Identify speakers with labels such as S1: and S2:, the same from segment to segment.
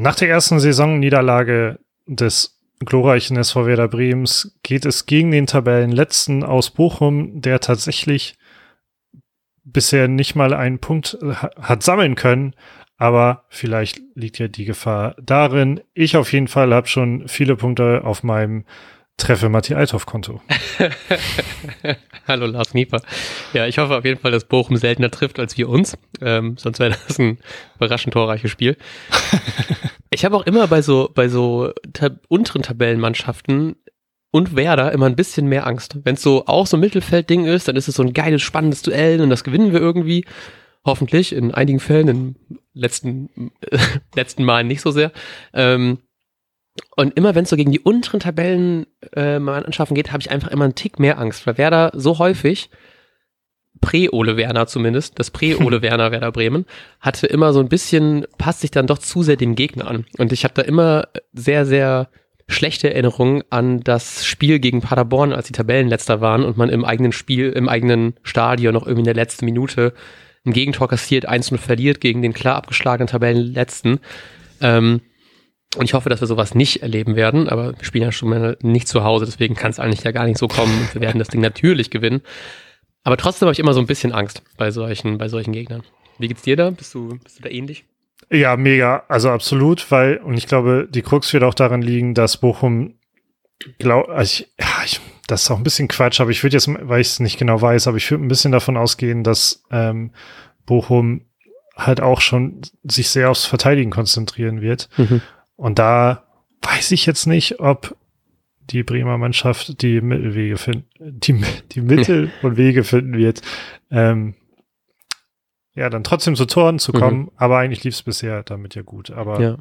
S1: nach der ersten Saisonniederlage des glorreichen SV Werder Brems geht es gegen den Tabellenletzten aus Bochum, der tatsächlich bisher nicht mal einen Punkt hat sammeln können. Aber vielleicht liegt ja die Gefahr darin. Ich auf jeden Fall habe schon viele Punkte auf meinem Treffe Matti Althoff Konto.
S2: Hallo Lars Nieper. Ja, ich hoffe auf jeden Fall, dass Bochum seltener trifft als wir uns. Ähm, sonst wäre das ein überraschend torreiches Spiel. ich habe auch immer bei so, bei so tab unteren Tabellenmannschaften und Werder immer ein bisschen mehr Angst. Wenn es so auch so ein Mittelfeldding ist, dann ist es so ein geiles, spannendes Duell und das gewinnen wir irgendwie. Hoffentlich, in einigen Fällen, in letzten, äh, letzten Malen nicht so sehr. Ähm, und immer wenn es so gegen die unteren Tabellenmannschaften äh, geht, habe ich einfach immer einen Tick mehr Angst, weil Werder so häufig, Prä-Ole Werner zumindest, das Prä-Ole Werner Werder Bremen, hatte immer so ein bisschen, passt sich dann doch zu sehr dem Gegner an. Und ich habe da immer sehr, sehr schlechte Erinnerungen an das Spiel gegen Paderborn, als die Tabellenletzter waren und man im eigenen Spiel, im eigenen Stadion noch irgendwie in der letzten Minute ein Gegentor kassiert, 1 verliert gegen den klar abgeschlagenen Tabellenletzten. Ähm, und ich hoffe, dass wir sowas nicht erleben werden, aber wir spielen ja schon mal nicht zu Hause, deswegen kann es eigentlich ja gar nicht so kommen. Wir werden das Ding natürlich gewinnen. Aber trotzdem habe ich immer so ein bisschen Angst bei solchen, bei solchen Gegnern. Wie geht's dir da? Bist du, bist du da ähnlich?
S1: Ja, mega. Also absolut, weil, und ich glaube, die Krux wird auch daran liegen, dass Bochum, glaub, also ich, ja, ich, das ist auch ein bisschen Quatsch, aber ich würde jetzt, weil ich es nicht genau weiß, aber ich würde ein bisschen davon ausgehen, dass ähm, Bochum halt auch schon sich sehr aufs Verteidigen konzentrieren wird. Mhm. Und da weiß ich jetzt nicht, ob die Bremer Mannschaft die Mittelwege finden, die, die Mittel und Wege finden wird, ähm, ja, dann trotzdem zu Toren zu kommen. Mhm. Aber eigentlich lief es bisher damit ja gut. Aber ja.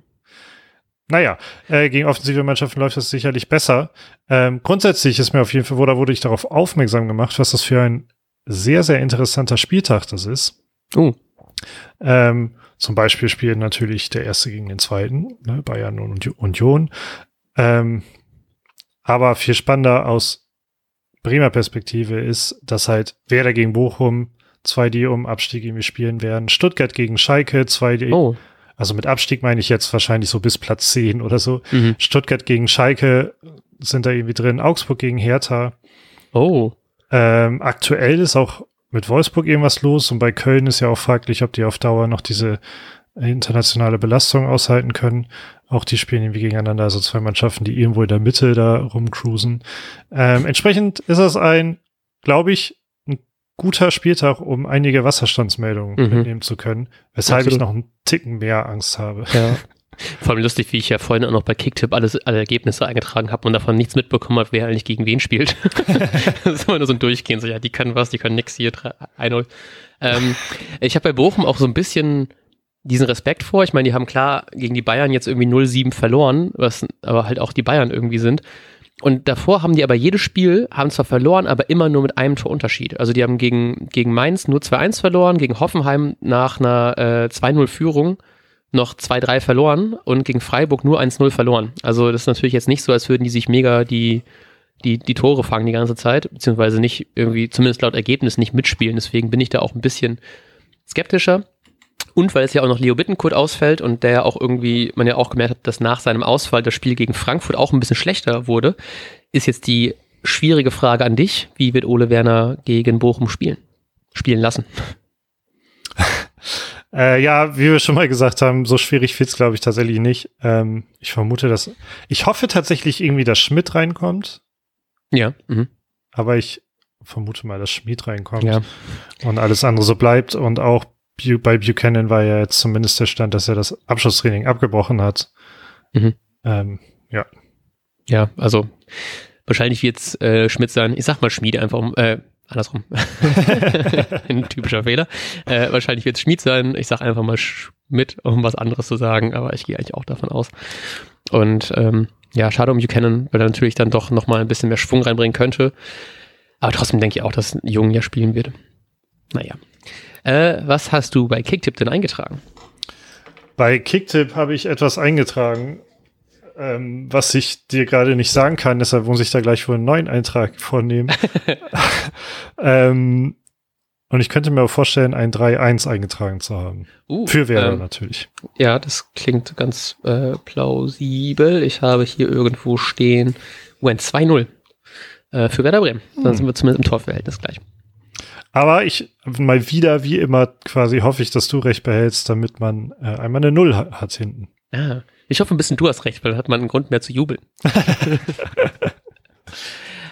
S1: naja, äh, gegen offensive Mannschaften läuft das sicherlich besser. Ähm, grundsätzlich ist mir auf jeden Fall, wo da wurde ich darauf aufmerksam gemacht, was das für ein sehr, sehr interessanter Spieltag das ist. Oh. Ähm, zum Beispiel spielen natürlich der erste gegen den zweiten, ne, Bayern und Union. Ähm, aber viel spannender aus Bremer Perspektive ist, dass halt Werder gegen Bochum zwei, die um Abstieg irgendwie spielen werden. Stuttgart gegen Schalke, zwei, die, oh. also mit Abstieg meine ich jetzt wahrscheinlich so bis Platz 10 oder so. Mhm. Stuttgart gegen Schalke sind da irgendwie drin. Augsburg gegen Hertha. Oh. Ähm, aktuell ist auch mit Wolfsburg irgendwas los und bei Köln ist ja auch fraglich, ob die auf Dauer noch diese internationale Belastung aushalten können. Auch die spielen irgendwie gegeneinander, also zwei Mannschaften, die irgendwo in der Mitte da rumcruisen. Ähm, entsprechend ist das ein, glaube ich, ein guter Spieltag, um einige Wasserstandsmeldungen mhm. mitnehmen zu können, weshalb Absolut. ich noch einen Ticken mehr Angst habe.
S2: Ja. Vor allem lustig, wie ich ja vorhin auch noch bei Kicktip alles, alle Ergebnisse eingetragen habe und davon nichts mitbekommen habe, wer eigentlich gegen wen spielt. das ist immer nur so ein Durchgehen, so ja, die können was, die können nix hier, 1-0. Ähm, ich habe bei Bochum auch so ein bisschen diesen Respekt vor. Ich meine, die haben klar gegen die Bayern jetzt irgendwie 0-7 verloren, was aber halt auch die Bayern irgendwie sind. Und davor haben die aber jedes Spiel, haben zwar verloren, aber immer nur mit einem Torunterschied. Also die haben gegen, gegen Mainz nur 2-1 verloren, gegen Hoffenheim nach einer äh, 2-0-Führung noch 2-3 verloren und gegen Freiburg nur 1-0 verloren. Also das ist natürlich jetzt nicht so, als würden die sich mega die, die, die Tore fangen die ganze Zeit, beziehungsweise nicht irgendwie, zumindest laut Ergebnis, nicht mitspielen. Deswegen bin ich da auch ein bisschen skeptischer. Und weil es ja auch noch Leo Bittenkurt ausfällt und der ja auch irgendwie, man ja auch gemerkt hat, dass nach seinem Ausfall das Spiel gegen Frankfurt auch ein bisschen schlechter wurde, ist jetzt die schwierige Frage an dich. Wie wird Ole Werner gegen Bochum spielen? Spielen lassen?
S1: Äh, ja, wie wir schon mal gesagt haben, so schwierig fit's glaube ich tatsächlich nicht. Ähm, ich vermute, dass ich hoffe tatsächlich irgendwie, dass Schmidt reinkommt.
S2: Ja. Mhm.
S1: Aber ich vermute mal, dass Schmidt reinkommt ja. und alles andere so bleibt und auch bei Buchanan war ja jetzt zumindest der Stand, dass er das Abschlusstraining abgebrochen hat. Mhm. Ähm, ja.
S2: Ja, also wahrscheinlich wird's äh, Schmidt sein. Ich sag mal Schmied einfach, äh, andersrum. Ein typischer Fehler. Äh, wahrscheinlich wird es Schmied sein. Ich sage einfach mal Schmidt, um was anderes zu sagen, aber ich gehe eigentlich auch davon aus. Und ähm, ja, schade um Buchanan, weil er natürlich dann doch nochmal ein bisschen mehr Schwung reinbringen könnte. Aber trotzdem denke ich auch, dass Jung ja spielen wird. Naja. Äh, was hast du bei Kicktip denn eingetragen?
S1: Bei Kicktip habe ich etwas eingetragen, ähm, was ich dir gerade nicht sagen kann, deshalb muss ich da gleich wohl einen neuen Eintrag vornehmen. ähm, Und ich könnte mir auch vorstellen, ein 3-1 eingetragen zu haben.
S2: Uh,
S1: Für Werder
S2: ähm,
S1: natürlich.
S2: Ja, das klingt ganz äh, plausibel. Ich habe hier irgendwo stehen, ein 2-0 äh, für Werder Bremen. Dann
S1: Hm.
S2: sind wir zumindest im Torverhältnis gleich.
S1: Aber ich mal wieder, wie immer, quasi hoffe ich, dass du recht behältst, damit man äh, einmal eine Null ha hat hinten.
S2: Ah, ich hoffe ein bisschen, du hast recht, weil dann hat man einen Grund mehr zu jubeln.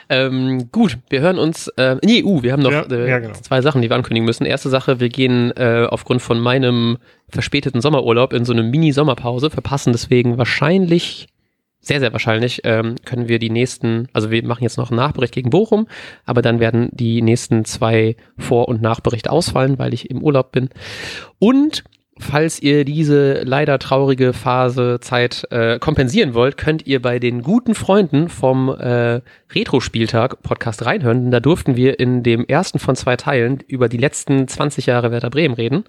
S2: ähm, gut, wir hören uns. Äh, nee, uh, wir haben noch
S1: Ja,
S2: äh,
S1: ja, genau.
S2: zwei Sachen, die wir ankündigen müssen. Erste Sache, wir gehen äh, aufgrund von meinem verspäteten Sommerurlaub in so eine Mini-Sommerpause, verpassen deswegen wahrscheinlich, sehr, sehr wahrscheinlich, ähm, können wir die nächsten, also wir machen jetzt noch einen Nachbericht gegen Bochum, aber dann werden die nächsten zwei Vor- und Nachberichte ausfallen, weil ich im Urlaub bin. Und Falls ihr diese leider traurige Phase Zeit äh, kompensieren wollt, könnt ihr bei den guten Freunden vom äh, Retro-Spieltag Podcast reinhören. Da durften wir in dem ersten von zwei Teilen über die letzten 20 Jahre Werder Bremen reden.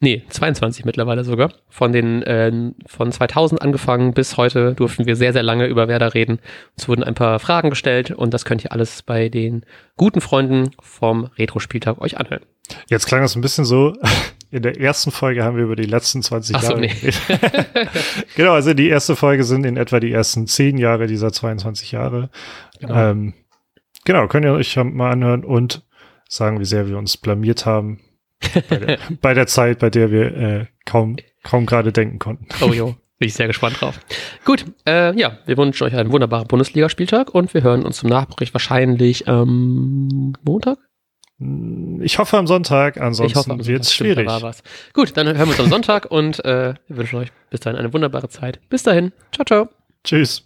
S2: Nee, 22 mittlerweile sogar. Von den äh, von 2000 angefangen bis heute durften wir sehr, sehr lange über Werder reden. Es wurden ein paar Fragen gestellt und das könnt ihr alles bei den guten Freunden vom Retro-Spieltag euch anhören.
S1: Jetzt klang das ein bisschen so. In der ersten Folge haben wir über die letzten 20
S2: Ach so,
S1: Jahre
S2: nee.
S1: genau, also die erste Folge sind in etwa die ersten 10 Jahre dieser 22 Jahre.
S2: Genau.
S1: Ähm, genau, könnt ihr euch mal anhören und sagen, wie sehr wir uns blamiert haben bei der, bei der Zeit, bei der wir äh, kaum, kaum gerade denken konnten.
S2: Oh jo, bin ich sehr gespannt drauf. Gut, äh, ja, wir wünschen euch einen wunderbaren Bundesligaspieltag und wir hören uns zum Nachbericht wahrscheinlich am Montag.
S1: Ich hoffe am Sonntag, ansonsten wird es schwierig.
S2: Da war was. Gut, dann hören wir uns am Sonntag und äh, wir wünschen euch bis dahin eine wunderbare Zeit. Bis dahin. Ciao, ciao.
S1: Tschüss.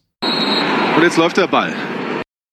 S3: Und jetzt läuft der Ball.